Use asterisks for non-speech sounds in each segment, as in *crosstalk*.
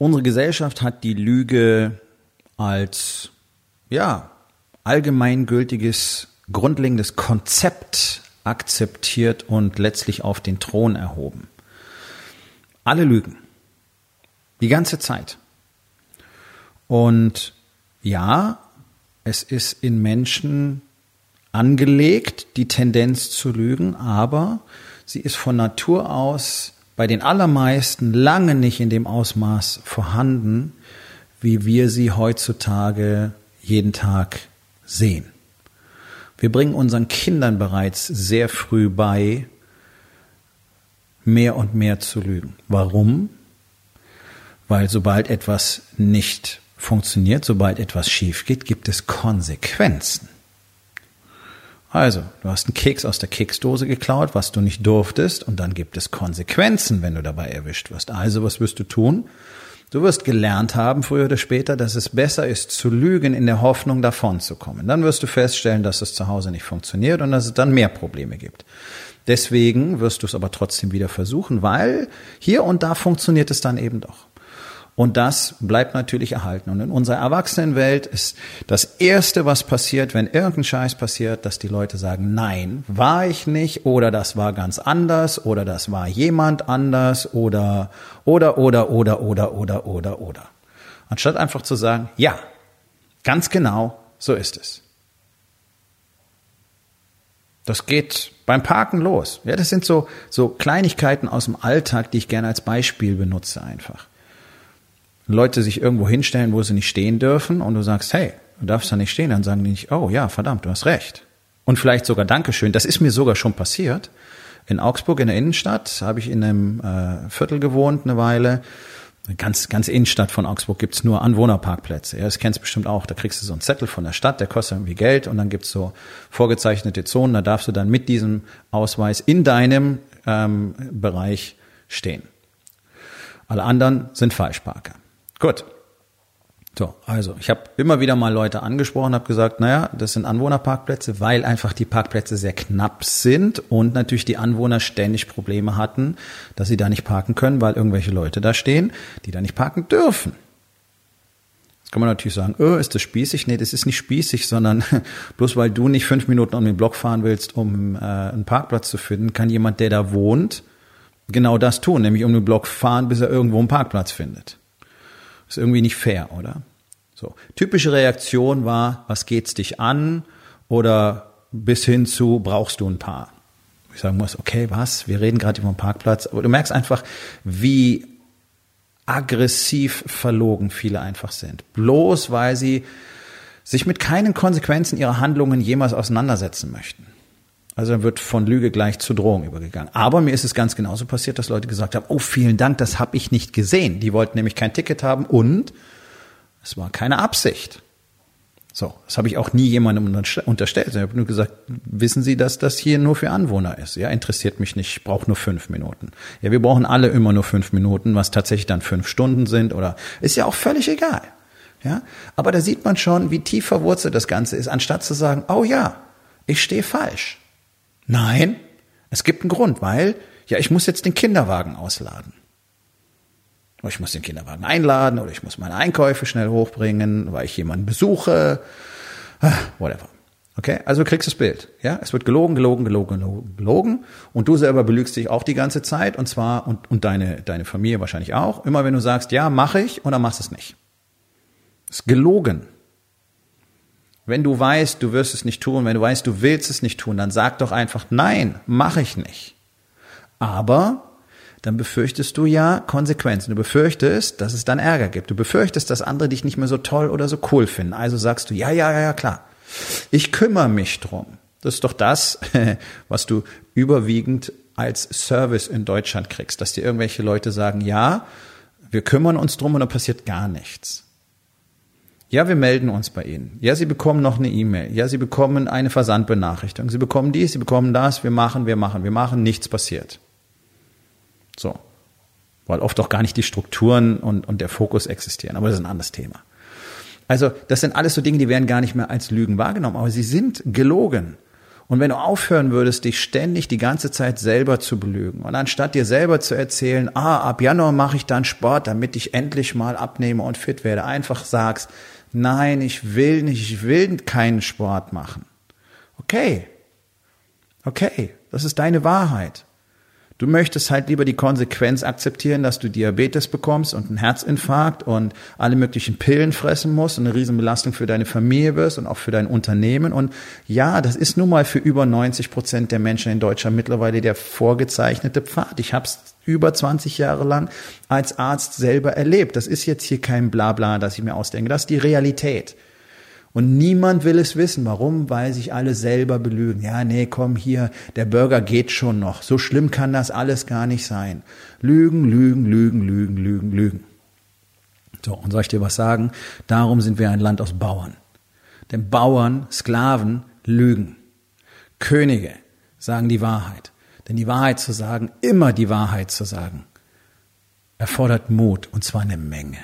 Unsere Gesellschaft hat die Lüge als, ja, allgemeingültiges, grundlegendes Konzept akzeptiert und letztlich auf den Thron erhoben. Alle lügen. Die ganze Zeit. Und ja, es ist in Menschen angelegt, die Tendenz zu lügen, aber sie ist von Natur aus bei den allermeisten lange nicht in dem Ausmaß vorhanden, wie wir sie heutzutage jeden Tag sehen. Wir bringen unseren Kindern bereits sehr früh bei, mehr und mehr zu lügen. Warum? Weil sobald etwas nicht funktioniert, sobald etwas schief geht, gibt es Konsequenzen. Also, du hast einen Keks aus der Keksdose geklaut, was du nicht durftest, und dann gibt es Konsequenzen, wenn du dabei erwischt wirst. Also, was wirst du tun? Du wirst gelernt haben, früher oder später, dass es besser ist, zu lügen in der Hoffnung, davon zu kommen. Dann wirst du feststellen, dass es zu Hause nicht funktioniert und dass es dann mehr Probleme gibt. Deswegen wirst du es aber trotzdem wieder versuchen, weil hier und da funktioniert es dann eben doch. Und das bleibt natürlich erhalten. Und in unserer Erwachsenenwelt ist das Erste, was passiert, wenn irgendein Scheiß passiert, dass die Leute sagen, nein, war ich nicht oder das war ganz anders oder das war jemand anders oder, oder, oder, oder, oder, oder, oder, oder. Anstatt einfach zu sagen, ja, ganz genau, so ist es. Das geht beim Parken los. Ja, das sind so, so Kleinigkeiten aus dem Alltag, die ich gerne als Beispiel benutze einfach. Leute sich irgendwo hinstellen, wo sie nicht stehen dürfen und du sagst, hey, du darfst da nicht stehen, dann sagen die nicht, oh ja, verdammt, du hast recht. Und vielleicht sogar Dankeschön. Das ist mir sogar schon passiert. In Augsburg in der Innenstadt habe ich in einem äh, Viertel gewohnt eine Weile. Ganz, ganz Innenstadt von Augsburg gibt's nur Anwohnerparkplätze. Ja, das kennst du bestimmt auch. Da kriegst du so einen Zettel von der Stadt, der kostet irgendwie Geld und dann gibt's so vorgezeichnete Zonen. Da darfst du dann mit diesem Ausweis in deinem ähm, Bereich stehen. Alle anderen sind Falschparker. Gut. So, also ich habe immer wieder mal Leute angesprochen, habe gesagt, naja, das sind Anwohnerparkplätze, weil einfach die Parkplätze sehr knapp sind und natürlich die Anwohner ständig Probleme hatten, dass sie da nicht parken können, weil irgendwelche Leute da stehen, die da nicht parken dürfen. Jetzt kann man natürlich sagen, oh, ist das spießig? Nee, das ist nicht spießig, sondern *laughs* bloß weil du nicht fünf Minuten um den Block fahren willst, um äh, einen Parkplatz zu finden, kann jemand, der da wohnt, genau das tun, nämlich um den Block fahren, bis er irgendwo einen Parkplatz findet. Ist irgendwie nicht fair, oder? So. Typische Reaktion war, was geht's dich an? Oder bis hin zu, brauchst du ein Paar? Ich sagen muss, okay, was? Wir reden gerade über einen Parkplatz. Aber du merkst einfach, wie aggressiv verlogen viele einfach sind. Bloß weil sie sich mit keinen Konsequenzen ihrer Handlungen jemals auseinandersetzen möchten. Also dann wird von Lüge gleich zu Drohung übergegangen. Aber mir ist es ganz genauso passiert, dass Leute gesagt haben, oh vielen Dank, das habe ich nicht gesehen. Die wollten nämlich kein Ticket haben und es war keine Absicht. So, das habe ich auch nie jemandem unterstellt. Ich habe nur gesagt, wissen Sie, dass das hier nur für Anwohner ist? Ja, interessiert mich nicht, ich brauche nur fünf Minuten. Ja, wir brauchen alle immer nur fünf Minuten, was tatsächlich dann fünf Stunden sind oder ist ja auch völlig egal. Ja, aber da sieht man schon, wie tief verwurzelt das Ganze ist, anstatt zu sagen, oh ja, ich stehe falsch. Nein, es gibt einen Grund, weil, ja, ich muss jetzt den Kinderwagen ausladen. Oder ich muss den Kinderwagen einladen oder ich muss meine Einkäufe schnell hochbringen, weil ich jemanden besuche, ah, whatever. Okay, also du kriegst das Bild. Ja, es wird gelogen, gelogen, gelogen, gelogen. Und du selber belügst dich auch die ganze Zeit und zwar und, und deine deine Familie wahrscheinlich auch. Immer wenn du sagst, ja, mache ich, und dann machst du es nicht. Es ist gelogen. Wenn du weißt, du wirst es nicht tun, wenn du weißt, du willst es nicht tun, dann sag doch einfach, nein, mache ich nicht. Aber dann befürchtest du ja Konsequenzen. Du befürchtest, dass es dann Ärger gibt. Du befürchtest, dass andere dich nicht mehr so toll oder so cool finden. Also sagst du, ja, ja, ja, ja, klar. Ich kümmere mich drum. Das ist doch das, *laughs* was du überwiegend als Service in Deutschland kriegst, dass dir irgendwelche Leute sagen, ja, wir kümmern uns drum und da passiert gar nichts. Ja, wir melden uns bei Ihnen. Ja, Sie bekommen noch eine E-Mail. Ja, Sie bekommen eine Versandbenachrichtigung. Sie bekommen dies, Sie bekommen das. Wir machen, wir machen, wir machen. Nichts passiert. So. Weil oft auch gar nicht die Strukturen und, und der Fokus existieren. Aber das ist ein anderes Thema. Also, das sind alles so Dinge, die werden gar nicht mehr als Lügen wahrgenommen. Aber sie sind gelogen. Und wenn du aufhören würdest, dich ständig die ganze Zeit selber zu belügen und anstatt dir selber zu erzählen, ah, ab Januar mache ich dann Sport, damit ich endlich mal abnehme und fit werde, einfach sagst, nein, ich will nicht, ich will keinen Sport machen. Okay. Okay, das ist deine Wahrheit. Du möchtest halt lieber die Konsequenz akzeptieren, dass du Diabetes bekommst und einen Herzinfarkt und alle möglichen Pillen fressen musst und eine Riesenbelastung für deine Familie wirst und auch für dein Unternehmen. Und ja, das ist nun mal für über 90 Prozent der Menschen in Deutschland mittlerweile der vorgezeichnete Pfad. Ich habe es über 20 Jahre lang als Arzt selber erlebt. Das ist jetzt hier kein Blabla, das ich mir ausdenke. Das ist die Realität. Und niemand will es wissen. Warum? Weil sich alle selber belügen. Ja, nee, komm hier, der Burger geht schon noch. So schlimm kann das alles gar nicht sein. Lügen, lügen, lügen, lügen, lügen, lügen. So, und soll ich dir was sagen? Darum sind wir ein Land aus Bauern. Denn Bauern, Sklaven lügen. Könige sagen die Wahrheit. Denn die Wahrheit zu sagen, immer die Wahrheit zu sagen, erfordert Mut und zwar eine Menge.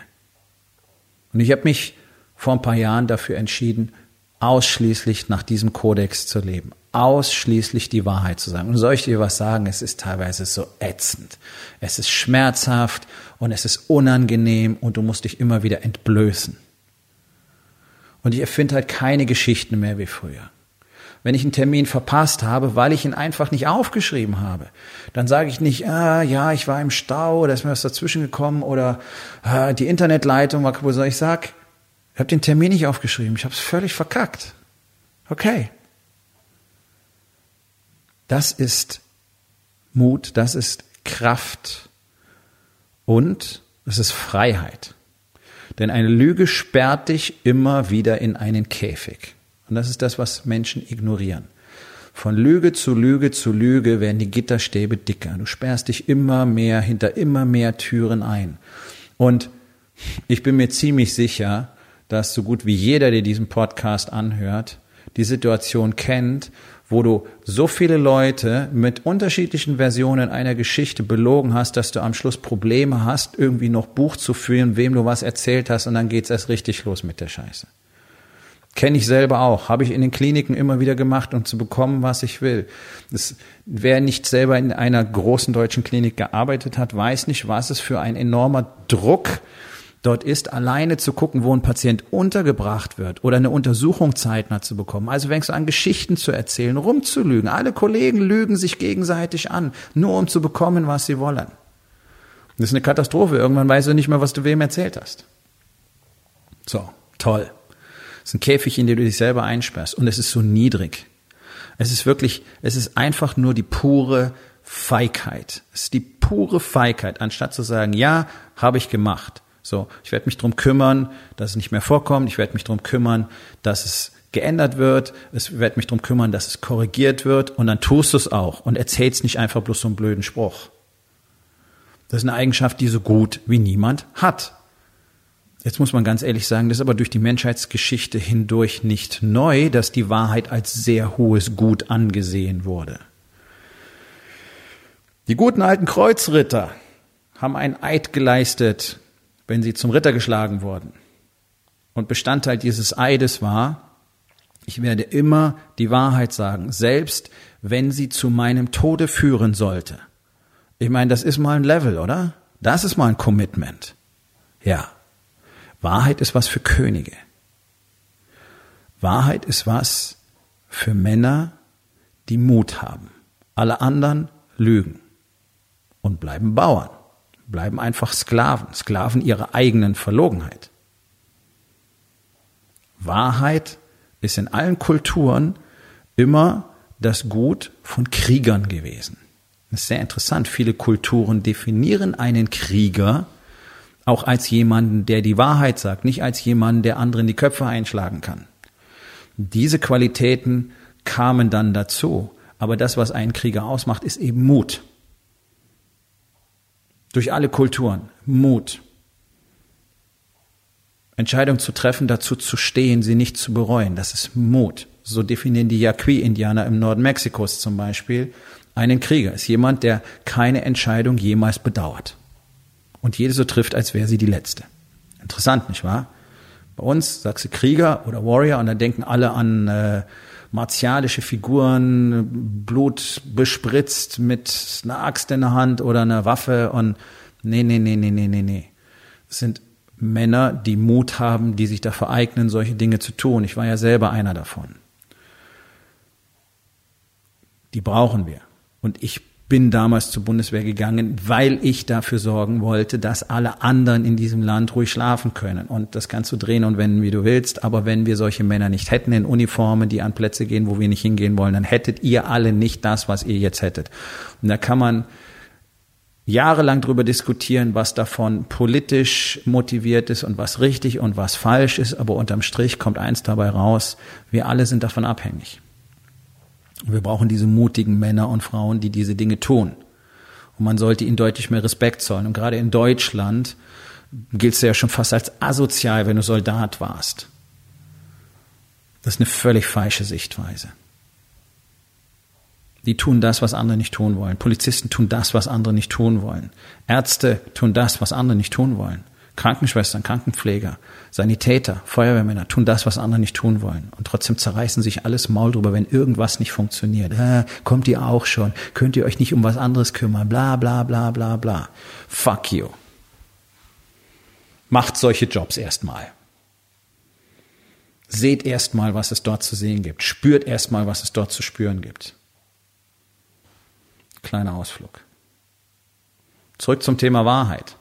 Und ich habe mich vor ein paar Jahren dafür entschieden, ausschließlich nach diesem Kodex zu leben, ausschließlich die Wahrheit zu sagen. Und soll ich dir was sagen? Es ist teilweise so ätzend. Es ist schmerzhaft und es ist unangenehm und du musst dich immer wieder entblößen. Und ich erfinde halt keine Geschichten mehr wie früher. Wenn ich einen Termin verpasst habe, weil ich ihn einfach nicht aufgeschrieben habe, dann sage ich nicht, ah, ja, ich war im Stau, da ist mir was dazwischen gekommen oder ah, die Internetleitung war kaputt, sondern ich sage, ich habe den Termin nicht aufgeschrieben. Ich habe es völlig verkackt. Okay. Das ist Mut, das ist Kraft und es ist Freiheit. Denn eine Lüge sperrt dich immer wieder in einen Käfig. Und das ist das, was Menschen ignorieren. Von Lüge zu Lüge zu Lüge werden die Gitterstäbe dicker. Du sperrst dich immer mehr hinter immer mehr Türen ein. Und ich bin mir ziemlich sicher, dass so gut wie jeder, der diesen Podcast anhört, die Situation kennt, wo du so viele Leute mit unterschiedlichen Versionen einer Geschichte belogen hast, dass du am Schluss Probleme hast, irgendwie noch Buch zu führen, wem du was erzählt hast, und dann geht's erst richtig los mit der Scheiße. Kenne ich selber auch, habe ich in den Kliniken immer wieder gemacht, um zu bekommen, was ich will. Das, wer nicht selber in einer großen deutschen Klinik gearbeitet hat, weiß nicht, was es für ein enormer Druck dort ist, alleine zu gucken, wo ein Patient untergebracht wird oder eine Untersuchung zeitnah zu bekommen. Also fängst du an, Geschichten zu erzählen, rumzulügen. Alle Kollegen lügen sich gegenseitig an, nur um zu bekommen, was sie wollen. Das ist eine Katastrophe. Irgendwann weißt du nicht mehr, was du wem erzählt hast. So, toll. Das ist ein Käfig, in den du dich selber einsperrst. Und es ist so niedrig. Es ist wirklich, es ist einfach nur die pure Feigheit. Es ist die pure Feigheit, anstatt zu sagen, ja, habe ich gemacht. So, ich werde mich drum kümmern, dass es nicht mehr vorkommt. Ich werde mich drum kümmern, dass es geändert wird. Ich werde mich drum kümmern, dass es korrigiert wird. Und dann tust du es auch und erzählst nicht einfach bloß so einen blöden Spruch. Das ist eine Eigenschaft, die so gut wie niemand hat. Jetzt muss man ganz ehrlich sagen, das ist aber durch die Menschheitsgeschichte hindurch nicht neu, dass die Wahrheit als sehr hohes Gut angesehen wurde. Die guten alten Kreuzritter haben einen Eid geleistet, wenn sie zum Ritter geschlagen wurden. Und Bestandteil dieses Eides war, ich werde immer die Wahrheit sagen, selbst wenn sie zu meinem Tode führen sollte. Ich meine, das ist mal ein Level, oder? Das ist mal ein Commitment. Ja. Wahrheit ist was für Könige. Wahrheit ist was für Männer, die Mut haben. Alle anderen lügen und bleiben Bauern bleiben einfach Sklaven, Sklaven ihrer eigenen Verlogenheit. Wahrheit ist in allen Kulturen immer das Gut von Kriegern gewesen. Das ist sehr interessant. Viele Kulturen definieren einen Krieger auch als jemanden, der die Wahrheit sagt, nicht als jemanden, der anderen die Köpfe einschlagen kann. Diese Qualitäten kamen dann dazu. Aber das, was einen Krieger ausmacht, ist eben Mut. Durch alle Kulturen. Mut. Entscheidung zu treffen, dazu zu stehen, sie nicht zu bereuen. Das ist Mut. So definieren die Yaqui-Indianer im Norden Mexikos zum Beispiel. Einen Krieger ist jemand, der keine Entscheidung jemals bedauert. Und jede so trifft, als wäre sie die letzte. Interessant, nicht wahr? Bei uns sagst du Krieger oder Warrior und dann denken alle an äh, martialische Figuren, Blut bespritzt mit einer Axt in der Hand oder einer Waffe und nee, nee, nee, nee, nee, nee, nee. Es sind Männer, die Mut haben, die sich dafür eignen, solche Dinge zu tun. Ich war ja selber einer davon. Die brauchen wir. Und ich bin damals zur Bundeswehr gegangen, weil ich dafür sorgen wollte, dass alle anderen in diesem Land ruhig schlafen können. Und das kannst du drehen und wenden, wie du willst. Aber wenn wir solche Männer nicht hätten in Uniformen, die an Plätze gehen, wo wir nicht hingehen wollen, dann hättet ihr alle nicht das, was ihr jetzt hättet. Und da kann man jahrelang darüber diskutieren, was davon politisch motiviert ist und was richtig und was falsch ist. Aber unterm Strich kommt eins dabei raus. Wir alle sind davon abhängig. Und wir brauchen diese mutigen Männer und Frauen, die diese Dinge tun. Und man sollte ihnen deutlich mehr Respekt zollen. Und gerade in Deutschland giltst du ja schon fast als asozial, wenn du Soldat warst. Das ist eine völlig falsche Sichtweise. Die tun das, was andere nicht tun wollen. Polizisten tun das, was andere nicht tun wollen. Ärzte tun das, was andere nicht tun wollen. Krankenschwestern, Krankenpfleger, Sanitäter, Feuerwehrmänner tun das, was andere nicht tun wollen. Und trotzdem zerreißen sich alles Maul drüber, wenn irgendwas nicht funktioniert. Äh, kommt ihr auch schon? Könnt ihr euch nicht um was anderes kümmern? Bla, bla, bla, bla, bla. Fuck you. Macht solche Jobs erstmal. Seht erstmal, was es dort zu sehen gibt. Spürt erstmal, was es dort zu spüren gibt. Kleiner Ausflug. Zurück zum Thema Wahrheit.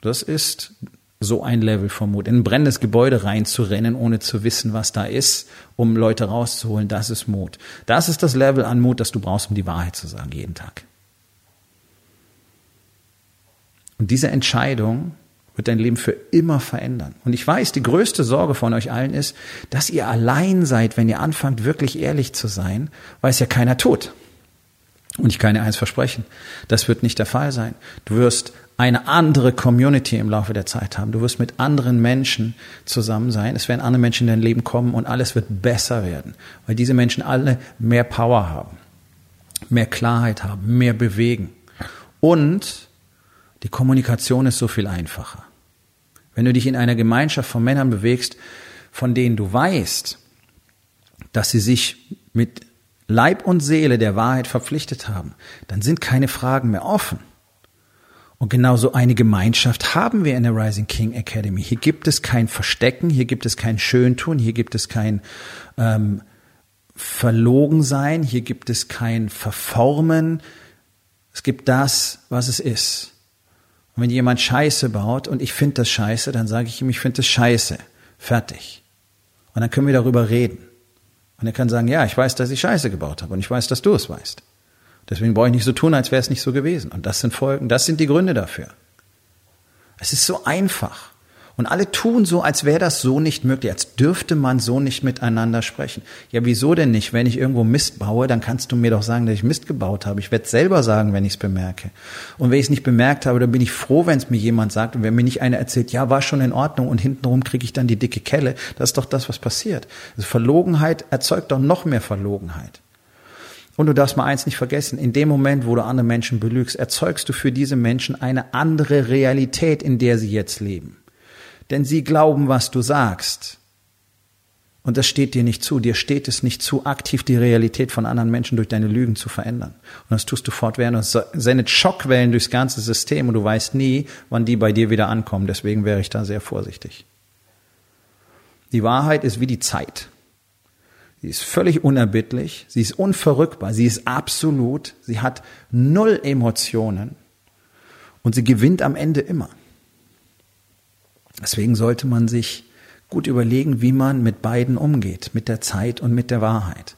Das ist so ein Level von Mut. In ein brennendes Gebäude reinzurennen, ohne zu wissen, was da ist, um Leute rauszuholen, das ist Mut. Das ist das Level an Mut, das du brauchst, um die Wahrheit zu sagen, jeden Tag. Und diese Entscheidung wird dein Leben für immer verändern. Und ich weiß, die größte Sorge von euch allen ist, dass ihr allein seid, wenn ihr anfangt, wirklich ehrlich zu sein, weil es ja keiner tut. Und ich kann dir eins versprechen, das wird nicht der Fall sein. Du wirst eine andere Community im Laufe der Zeit haben. Du wirst mit anderen Menschen zusammen sein. Es werden andere Menschen in dein Leben kommen und alles wird besser werden, weil diese Menschen alle mehr Power haben, mehr Klarheit haben, mehr bewegen. Und die Kommunikation ist so viel einfacher. Wenn du dich in einer Gemeinschaft von Männern bewegst, von denen du weißt, dass sie sich mit Leib und Seele der Wahrheit verpflichtet haben, dann sind keine Fragen mehr offen. Und genau so eine Gemeinschaft haben wir in der Rising King Academy. Hier gibt es kein Verstecken, hier gibt es kein Schöntun, hier gibt es kein ähm, Verlogensein, hier gibt es kein Verformen. Es gibt das, was es ist. Und wenn jemand Scheiße baut und ich finde das Scheiße, dann sage ich ihm, ich finde das Scheiße. Fertig. Und dann können wir darüber reden. Und er kann sagen, ja, ich weiß, dass ich Scheiße gebaut habe und ich weiß, dass du es weißt. Deswegen brauche ich nicht so tun, als wäre es nicht so gewesen. Und das sind Folgen, das sind die Gründe dafür. Es ist so einfach. Und alle tun so, als wäre das so nicht möglich, als dürfte man so nicht miteinander sprechen. Ja, wieso denn nicht? Wenn ich irgendwo Mist baue, dann kannst du mir doch sagen, dass ich Mist gebaut habe. Ich werde selber sagen, wenn ich es bemerke. Und wenn ich es nicht bemerkt habe, dann bin ich froh, wenn es mir jemand sagt. Und wenn mir nicht einer erzählt, ja, war schon in Ordnung und hintenrum kriege ich dann die dicke Kelle, das ist doch das, was passiert. Also Verlogenheit erzeugt doch noch mehr Verlogenheit. Und du darfst mal eins nicht vergessen, in dem Moment, wo du andere Menschen belügst, erzeugst du für diese Menschen eine andere Realität, in der sie jetzt leben. Denn sie glauben, was du sagst. Und das steht dir nicht zu. Dir steht es nicht zu, aktiv die Realität von anderen Menschen durch deine Lügen zu verändern. Und das tust du fortwährend. Und sendet Schockwellen durchs ganze System und du weißt nie, wann die bei dir wieder ankommen. Deswegen wäre ich da sehr vorsichtig. Die Wahrheit ist wie die Zeit. Sie ist völlig unerbittlich, sie ist unverrückbar, sie ist absolut, sie hat null Emotionen und sie gewinnt am Ende immer. Deswegen sollte man sich gut überlegen, wie man mit beiden umgeht, mit der Zeit und mit der Wahrheit.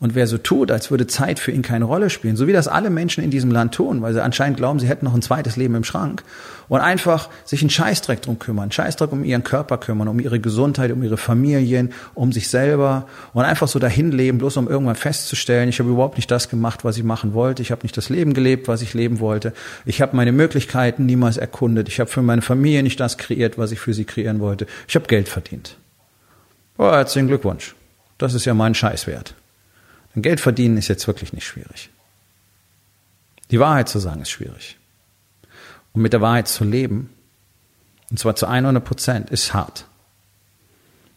Und wer so tut, als würde Zeit für ihn keine Rolle spielen, so wie das alle Menschen in diesem Land tun, weil sie anscheinend glauben, sie hätten noch ein zweites Leben im Schrank und einfach sich einen Scheißdreck drum kümmern, Scheißdreck um ihren Körper kümmern, um ihre Gesundheit, um ihre Familien, um sich selber und einfach so dahin leben, bloß um irgendwann festzustellen, ich habe überhaupt nicht das gemacht, was ich machen wollte, ich habe nicht das Leben gelebt, was ich leben wollte, ich habe meine Möglichkeiten niemals erkundet, ich habe für meine Familie nicht das kreiert, was ich für sie kreieren wollte, ich habe Geld verdient. Oh, herzlichen Glückwunsch. Das ist ja mein Scheiß Denn Geld verdienen ist jetzt wirklich nicht schwierig. Die Wahrheit zu sagen ist schwierig. Und mit der Wahrheit zu leben, und zwar zu 100 Prozent, ist hart.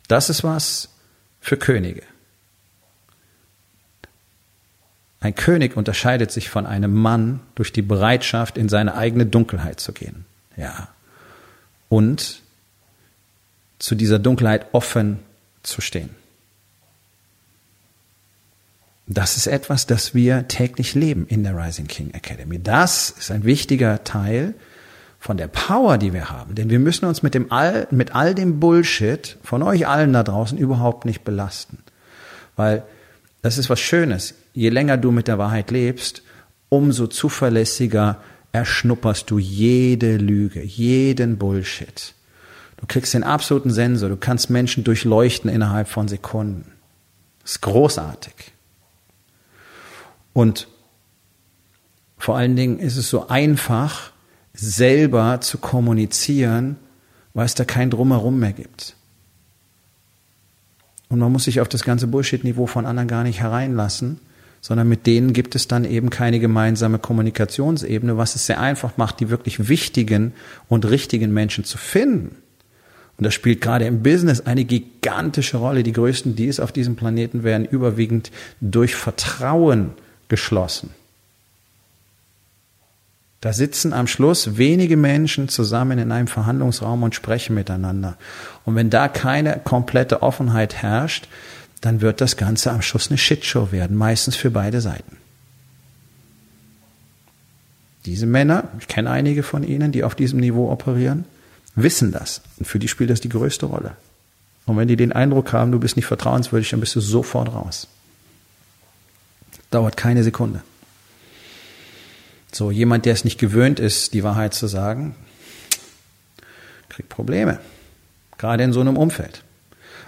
Das ist was für Könige. Ein König unterscheidet sich von einem Mann durch die Bereitschaft, in seine eigene Dunkelheit zu gehen. Ja. Und zu dieser Dunkelheit offen zu stehen. Das ist etwas, das wir täglich leben in der Rising King Academy. Das ist ein wichtiger Teil von der Power, die wir haben. Denn wir müssen uns mit dem all, mit all dem Bullshit von euch allen da draußen überhaupt nicht belasten. Weil das ist was Schönes. Je länger du mit der Wahrheit lebst, umso zuverlässiger erschnupperst du jede Lüge, jeden Bullshit. Du kriegst den absoluten Sensor, du kannst Menschen durchleuchten innerhalb von Sekunden. Das ist großartig. Und vor allen Dingen ist es so einfach, selber zu kommunizieren, weil es da kein Drumherum mehr gibt. Und man muss sich auf das ganze Bullshit-Niveau von anderen gar nicht hereinlassen, sondern mit denen gibt es dann eben keine gemeinsame Kommunikationsebene, was es sehr einfach macht, die wirklich wichtigen und richtigen Menschen zu finden. Und das spielt gerade im Business eine gigantische Rolle. Die größten Deals auf diesem Planeten werden überwiegend durch Vertrauen geschlossen. Da sitzen am Schluss wenige Menschen zusammen in einem Verhandlungsraum und sprechen miteinander. Und wenn da keine komplette Offenheit herrscht, dann wird das Ganze am Schluss eine Shitshow werden, meistens für beide Seiten. Diese Männer, ich kenne einige von ihnen, die auf diesem Niveau operieren, wissen das. Und für die spielt das die größte Rolle. Und wenn die den Eindruck haben, du bist nicht vertrauenswürdig, dann bist du sofort raus. Dauert keine Sekunde. So, jemand, der es nicht gewöhnt ist, die Wahrheit zu sagen, kriegt Probleme. Gerade in so einem Umfeld.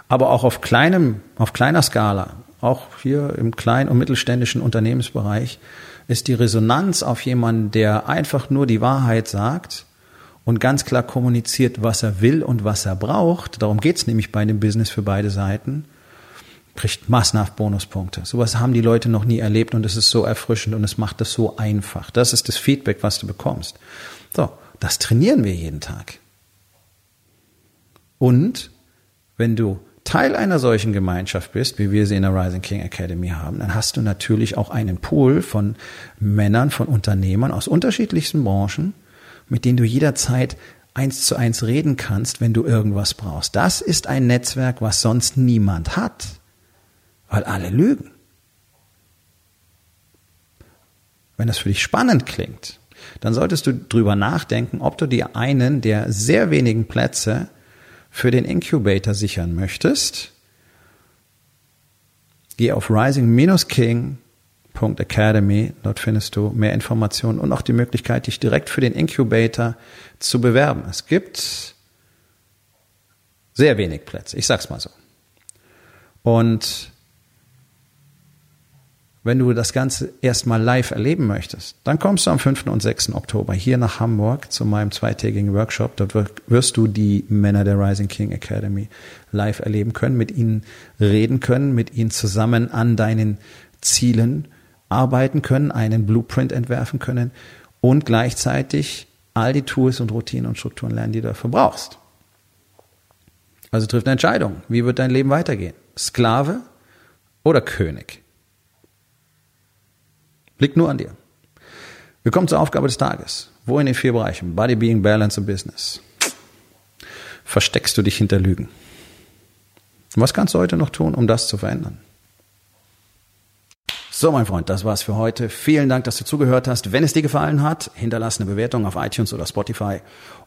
Aber auch auf kleinem, auf kleiner Skala, auch hier im kleinen und mittelständischen Unternehmensbereich, ist die Resonanz auf jemanden, der einfach nur die Wahrheit sagt und ganz klar kommuniziert, was er will und was er braucht. Darum geht's nämlich bei dem Business für beide Seiten kriegt massenhaft Bonuspunkte. Sowas haben die Leute noch nie erlebt und es ist so erfrischend und es macht es so einfach. Das ist das Feedback, was du bekommst. So, das trainieren wir jeden Tag. Und wenn du Teil einer solchen Gemeinschaft bist, wie wir sie in der Rising King Academy haben, dann hast du natürlich auch einen Pool von Männern, von Unternehmern aus unterschiedlichsten Branchen, mit denen du jederzeit eins zu eins reden kannst, wenn du irgendwas brauchst. Das ist ein Netzwerk, was sonst niemand hat weil alle lügen. Wenn das für dich spannend klingt, dann solltest du drüber nachdenken, ob du dir einen der sehr wenigen Plätze für den Incubator sichern möchtest. Geh auf rising-king.academy, dort findest du mehr Informationen und auch die Möglichkeit, dich direkt für den Incubator zu bewerben. Es gibt sehr wenig Plätze, ich sag's mal so. Und wenn du das Ganze erstmal live erleben möchtest, dann kommst du am 5. und 6. Oktober hier nach Hamburg zu meinem zweitägigen Workshop. Dort wirst du die Männer der Rising King Academy live erleben können, mit ihnen reden können, mit ihnen zusammen an deinen Zielen arbeiten können, einen Blueprint entwerfen können und gleichzeitig all die Tools und Routinen und Strukturen lernen, die du dafür brauchst. Also triff eine Entscheidung. Wie wird dein Leben weitergehen? Sklave oder König? Liegt nur an dir. Wir kommen zur Aufgabe des Tages. Wo in den vier Bereichen? Body, Being, Balance und Business. Versteckst du dich hinter Lügen? was kannst du heute noch tun, um das zu verändern? So, mein Freund, das war's für heute. Vielen Dank, dass du zugehört hast. Wenn es dir gefallen hat, hinterlass eine Bewertung auf iTunes oder Spotify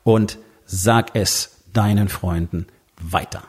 und sag es deinen Freunden weiter.